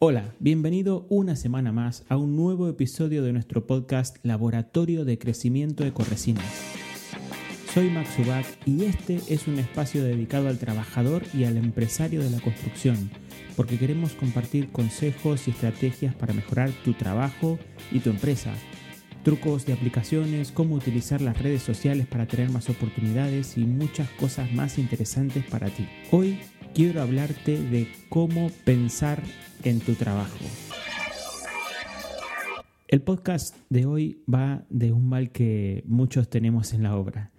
Hola, bienvenido una semana más a un nuevo episodio de nuestro podcast Laboratorio de Crecimiento de Corresinas. Soy Max Ubach y este es un espacio dedicado al trabajador y al empresario de la construcción, porque queremos compartir consejos y estrategias para mejorar tu trabajo y tu empresa trucos de aplicaciones, cómo utilizar las redes sociales para tener más oportunidades y muchas cosas más interesantes para ti. Hoy quiero hablarte de cómo pensar en tu trabajo. El podcast de hoy va de un mal que muchos tenemos en la obra.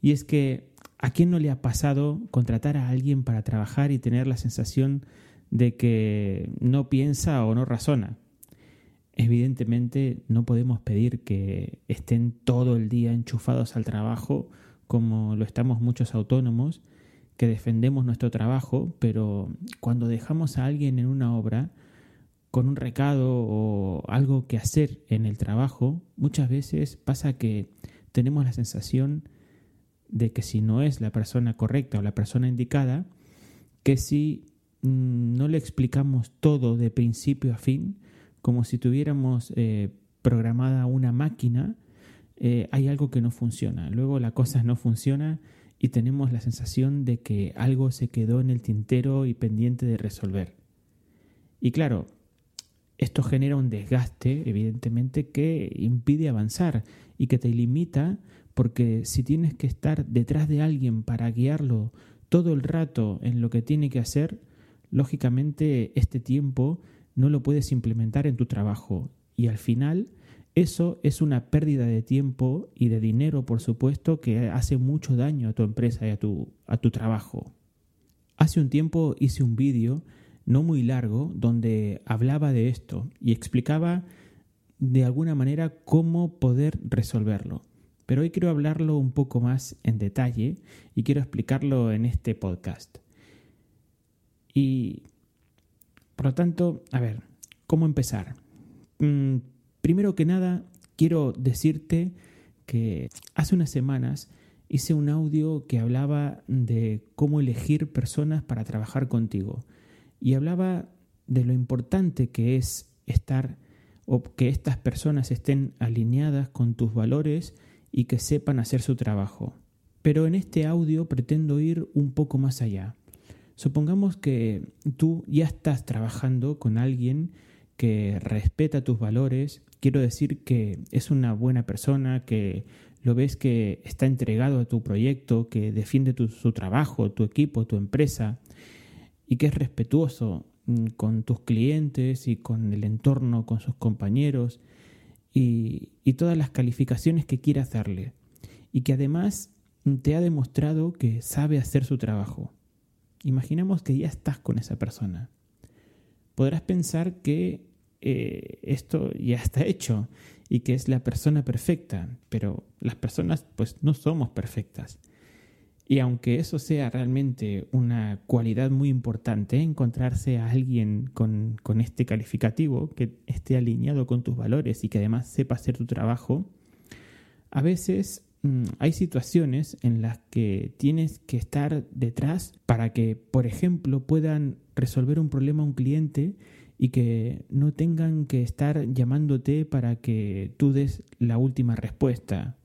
Y es que ¿a quién no le ha pasado contratar a alguien para trabajar y tener la sensación de que no piensa o no razona? Evidentemente no podemos pedir que estén todo el día enchufados al trabajo como lo estamos muchos autónomos, que defendemos nuestro trabajo, pero cuando dejamos a alguien en una obra con un recado o algo que hacer en el trabajo, muchas veces pasa que tenemos la sensación de que si no es la persona correcta o la persona indicada, que si mm, no le explicamos todo de principio a fin, como si tuviéramos eh, programada una máquina, eh, hay algo que no funciona. Luego la cosa no funciona y tenemos la sensación de que algo se quedó en el tintero y pendiente de resolver. Y claro, esto genera un desgaste, evidentemente, que impide avanzar y que te limita porque si tienes que estar detrás de alguien para guiarlo todo el rato en lo que tiene que hacer, lógicamente este tiempo no lo puedes implementar en tu trabajo y al final eso es una pérdida de tiempo y de dinero, por supuesto, que hace mucho daño a tu empresa y a tu, a tu trabajo. Hace un tiempo hice un vídeo no muy largo donde hablaba de esto y explicaba de alguna manera cómo poder resolverlo. Pero hoy quiero hablarlo un poco más en detalle y quiero explicarlo en este podcast. Y por lo tanto, a ver, ¿cómo empezar? Mm, primero que nada, quiero decirte que hace unas semanas hice un audio que hablaba de cómo elegir personas para trabajar contigo. Y hablaba de lo importante que es estar o que estas personas estén alineadas con tus valores y que sepan hacer su trabajo. Pero en este audio pretendo ir un poco más allá. Supongamos que tú ya estás trabajando con alguien que respeta tus valores, quiero decir que es una buena persona, que lo ves que está entregado a tu proyecto, que defiende tu, su trabajo, tu equipo, tu empresa, y que es respetuoso mm, con tus clientes y con el entorno, con sus compañeros, y, y todas las calificaciones que quiere hacerle, y que además te ha demostrado que sabe hacer su trabajo. Imaginemos que ya estás con esa persona. Podrás pensar que eh, esto ya está hecho y que es la persona perfecta, pero las personas pues no somos perfectas. Y aunque eso sea realmente una cualidad muy importante, encontrarse a alguien con, con este calificativo que esté alineado con tus valores y que además sepa hacer tu trabajo, a veces hay situaciones en las que tienes que estar detrás para que, por ejemplo, puedan resolver un problema a un cliente y que no tengan que estar llamándote para que tú des la última respuesta.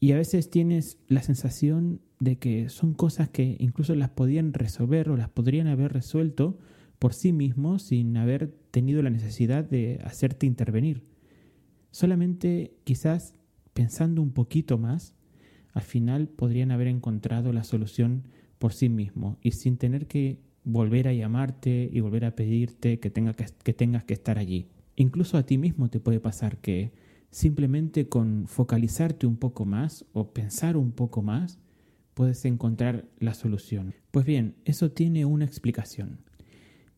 Y a veces tienes la sensación de que son cosas que incluso las podían resolver o las podrían haber resuelto por sí mismos sin haber tenido la necesidad de hacerte intervenir. Solamente quizás pensando un poquito más, al final podrían haber encontrado la solución por sí mismos y sin tener que volver a llamarte y volver a pedirte que, que, que tengas que estar allí. Incluso a ti mismo te puede pasar que simplemente con focalizarte un poco más o pensar un poco más, puedes encontrar la solución. Pues bien, eso tiene una explicación.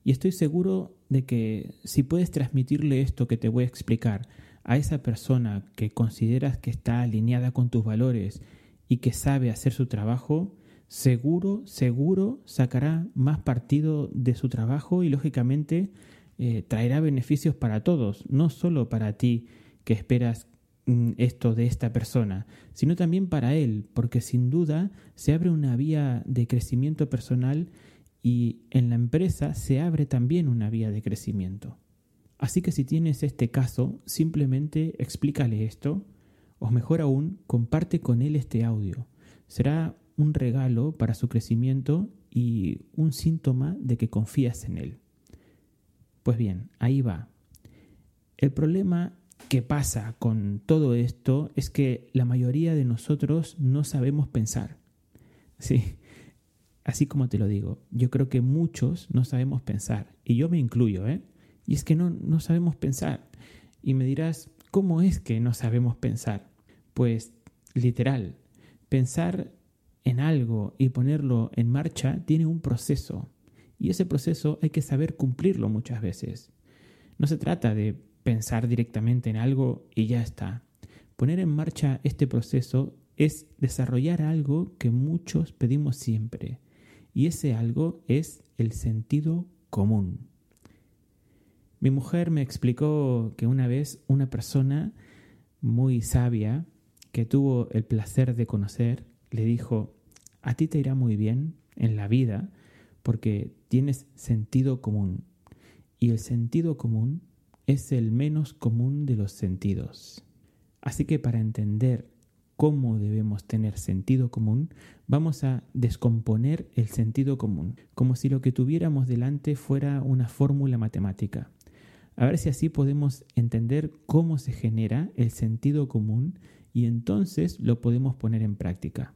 Y estoy seguro de que si puedes transmitirle esto que te voy a explicar a esa persona que consideras que está alineada con tus valores y que sabe hacer su trabajo, seguro, seguro sacará más partido de su trabajo y lógicamente eh, traerá beneficios para todos, no solo para ti que esperas mm, esto de esta persona, sino también para él, porque sin duda se abre una vía de crecimiento personal y en la empresa se abre también una vía de crecimiento. Así que si tienes este caso, simplemente explícale esto, o mejor aún, comparte con él este audio. Será un regalo para su crecimiento y un síntoma de que confías en él. Pues bien, ahí va. El problema que pasa con todo esto es que la mayoría de nosotros no sabemos pensar. Sí, así como te lo digo, yo creo que muchos no sabemos pensar, y yo me incluyo, ¿eh? Y es que no, no sabemos pensar. Y me dirás, ¿cómo es que no sabemos pensar? Pues literal, pensar en algo y ponerlo en marcha tiene un proceso. Y ese proceso hay que saber cumplirlo muchas veces. No se trata de pensar directamente en algo y ya está. Poner en marcha este proceso es desarrollar algo que muchos pedimos siempre. Y ese algo es el sentido común. Mi mujer me explicó que una vez una persona muy sabia que tuvo el placer de conocer le dijo, a ti te irá muy bien en la vida porque tienes sentido común. Y el sentido común es el menos común de los sentidos. Así que para entender cómo debemos tener sentido común, vamos a descomponer el sentido común, como si lo que tuviéramos delante fuera una fórmula matemática. A ver si así podemos entender cómo se genera el sentido común y entonces lo podemos poner en práctica.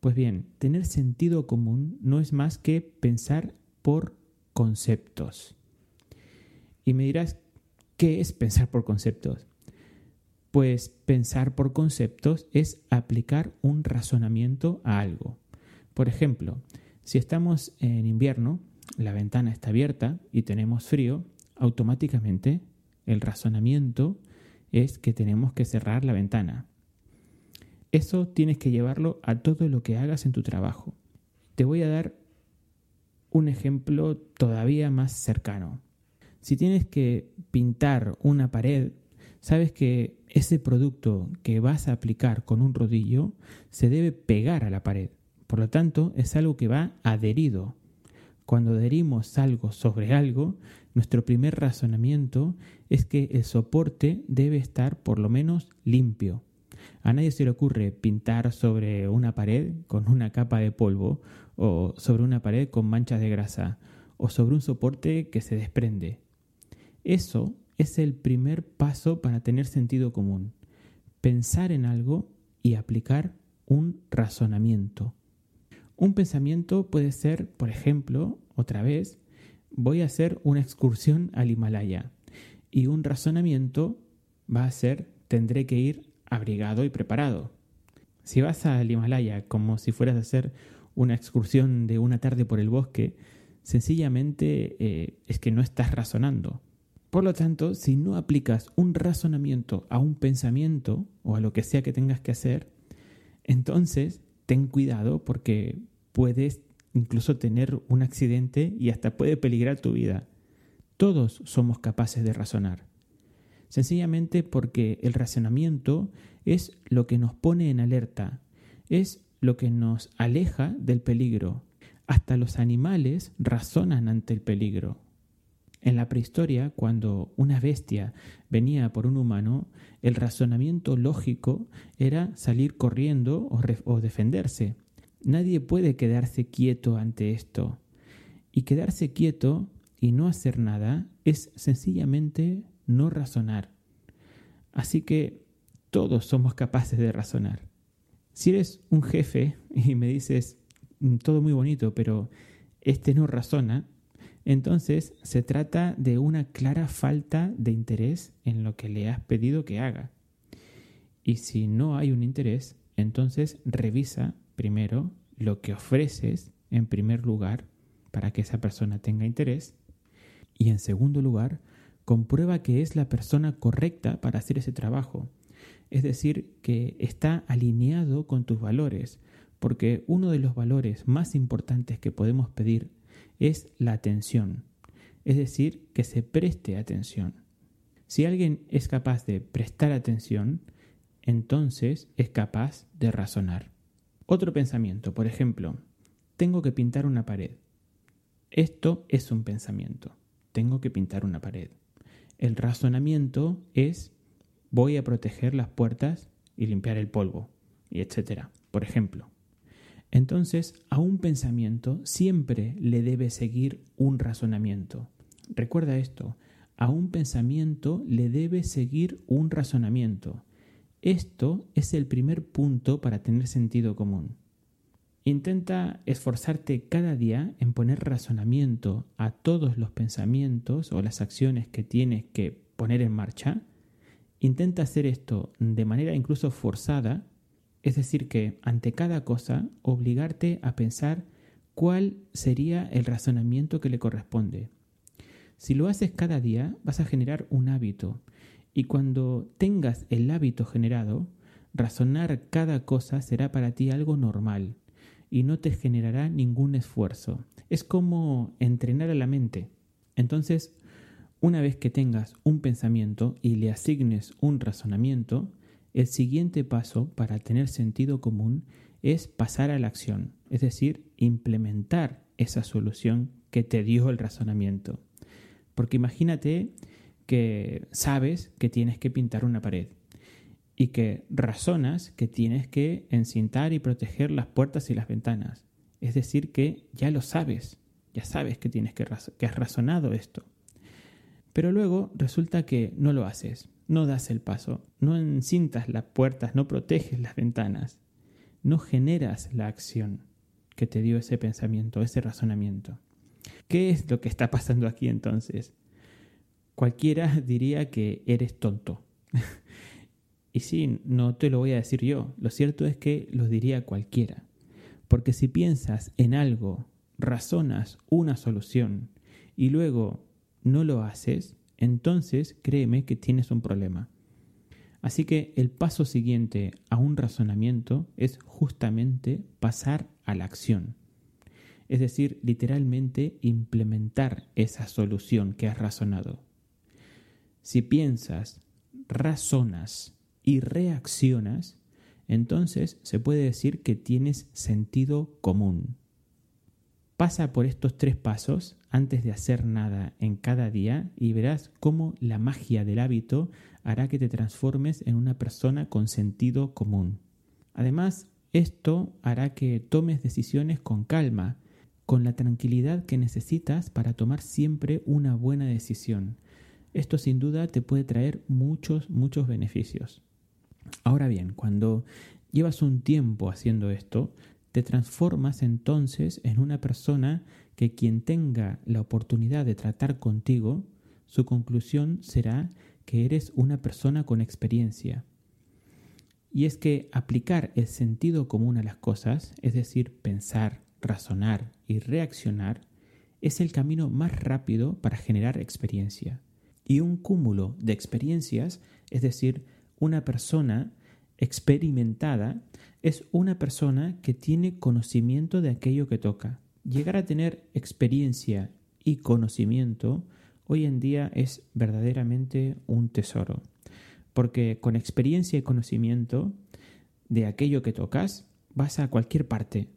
Pues bien, tener sentido común no es más que pensar por conceptos. Y me dirás, ¿qué es pensar por conceptos? Pues pensar por conceptos es aplicar un razonamiento a algo. Por ejemplo, si estamos en invierno, la ventana está abierta y tenemos frío, automáticamente el razonamiento es que tenemos que cerrar la ventana. Eso tienes que llevarlo a todo lo que hagas en tu trabajo. Te voy a dar un ejemplo todavía más cercano. Si tienes que pintar una pared, sabes que ese producto que vas a aplicar con un rodillo se debe pegar a la pared. Por lo tanto, es algo que va adherido. Cuando adherimos algo sobre algo, nuestro primer razonamiento es que el soporte debe estar por lo menos limpio. A nadie se le ocurre pintar sobre una pared con una capa de polvo o sobre una pared con manchas de grasa o sobre un soporte que se desprende. Eso es el primer paso para tener sentido común. Pensar en algo y aplicar un razonamiento. Un pensamiento puede ser, por ejemplo, otra vez, voy a hacer una excursión al Himalaya. Y un razonamiento va a ser, tendré que ir abrigado y preparado. Si vas al Himalaya como si fueras a hacer una excursión de una tarde por el bosque, sencillamente eh, es que no estás razonando. Por lo tanto, si no aplicas un razonamiento a un pensamiento o a lo que sea que tengas que hacer, entonces ten cuidado porque puedes incluso tener un accidente y hasta puede peligrar tu vida. Todos somos capaces de razonar. Sencillamente porque el razonamiento es lo que nos pone en alerta, es lo que nos aleja del peligro. Hasta los animales razonan ante el peligro. En la prehistoria, cuando una bestia venía por un humano, el razonamiento lógico era salir corriendo o, o defenderse. Nadie puede quedarse quieto ante esto. Y quedarse quieto y no hacer nada es sencillamente no razonar. Así que todos somos capaces de razonar. Si eres un jefe y me dices mm, todo muy bonito, pero este no razona, entonces se trata de una clara falta de interés en lo que le has pedido que haga. Y si no hay un interés, entonces revisa primero lo que ofreces en primer lugar para que esa persona tenga interés y en segundo lugar comprueba que es la persona correcta para hacer ese trabajo. Es decir, que está alineado con tus valores, porque uno de los valores más importantes que podemos pedir es la atención, es decir, que se preste atención. Si alguien es capaz de prestar atención, entonces es capaz de razonar. Otro pensamiento, por ejemplo, tengo que pintar una pared. Esto es un pensamiento. Tengo que pintar una pared. El razonamiento es voy a proteger las puertas y limpiar el polvo, y etcétera, por ejemplo. Entonces, a un pensamiento siempre le debe seguir un razonamiento. Recuerda esto, a un pensamiento le debe seguir un razonamiento. Esto es el primer punto para tener sentido común. Intenta esforzarte cada día en poner razonamiento a todos los pensamientos o las acciones que tienes que poner en marcha. Intenta hacer esto de manera incluso forzada, es decir, que ante cada cosa obligarte a pensar cuál sería el razonamiento que le corresponde. Si lo haces cada día, vas a generar un hábito y cuando tengas el hábito generado, razonar cada cosa será para ti algo normal y no te generará ningún esfuerzo. Es como entrenar a la mente. Entonces, una vez que tengas un pensamiento y le asignes un razonamiento, el siguiente paso para tener sentido común es pasar a la acción, es decir, implementar esa solución que te dio el razonamiento. Porque imagínate que sabes que tienes que pintar una pared y que razonas que tienes que encintar y proteger las puertas y las ventanas. Es decir, que ya lo sabes, ya sabes que tienes que, has razonado esto. Pero luego resulta que no lo haces, no das el paso, no encintas las puertas, no proteges las ventanas, no generas la acción que te dio ese pensamiento, ese razonamiento. ¿Qué es lo que está pasando aquí entonces? Cualquiera diría que eres tonto. Y sí, no te lo voy a decir yo, lo cierto es que lo diría cualquiera. Porque si piensas en algo, razonas una solución y luego no lo haces, entonces créeme que tienes un problema. Así que el paso siguiente a un razonamiento es justamente pasar a la acción. Es decir, literalmente implementar esa solución que has razonado. Si piensas, razonas y reaccionas, entonces se puede decir que tienes sentido común. Pasa por estos tres pasos antes de hacer nada en cada día y verás cómo la magia del hábito hará que te transformes en una persona con sentido común. Además, esto hará que tomes decisiones con calma, con la tranquilidad que necesitas para tomar siempre una buena decisión. Esto sin duda te puede traer muchos, muchos beneficios. Ahora bien, cuando llevas un tiempo haciendo esto, te transformas entonces en una persona que quien tenga la oportunidad de tratar contigo, su conclusión será que eres una persona con experiencia. Y es que aplicar el sentido común a las cosas, es decir, pensar, razonar y reaccionar, es el camino más rápido para generar experiencia. Y un cúmulo de experiencias, es decir, una persona experimentada es una persona que tiene conocimiento de aquello que toca. Llegar a tener experiencia y conocimiento hoy en día es verdaderamente un tesoro, porque con experiencia y conocimiento de aquello que tocas vas a cualquier parte.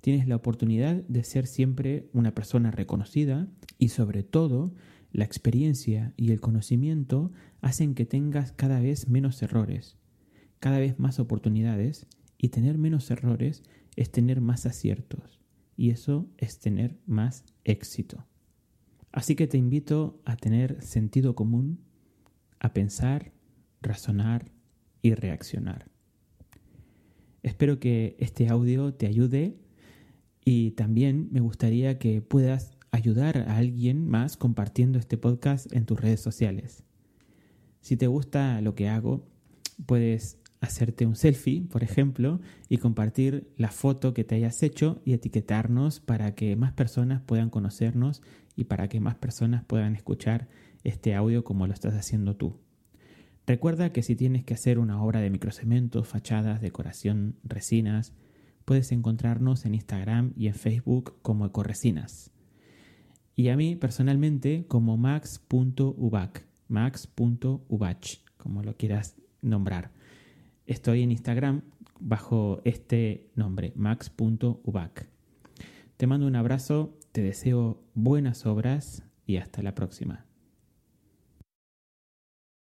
Tienes la oportunidad de ser siempre una persona reconocida y sobre todo la experiencia y el conocimiento hacen que tengas cada vez menos errores, cada vez más oportunidades y tener menos errores es tener más aciertos y eso es tener más éxito. Así que te invito a tener sentido común, a pensar, razonar y reaccionar. Espero que este audio te ayude y también me gustaría que puedas ayudar a alguien más compartiendo este podcast en tus redes sociales. Si te gusta lo que hago, puedes hacerte un selfie, por ejemplo, y compartir la foto que te hayas hecho y etiquetarnos para que más personas puedan conocernos y para que más personas puedan escuchar este audio como lo estás haciendo tú. Recuerda que si tienes que hacer una obra de microcementos, fachadas, decoración, resinas, puedes encontrarnos en Instagram y en Facebook como Ecoresinas y a mí personalmente como max.ubac, max.ubach, como lo quieras nombrar. Estoy en Instagram bajo este nombre, max.ubac. Te mando un abrazo, te deseo buenas obras y hasta la próxima.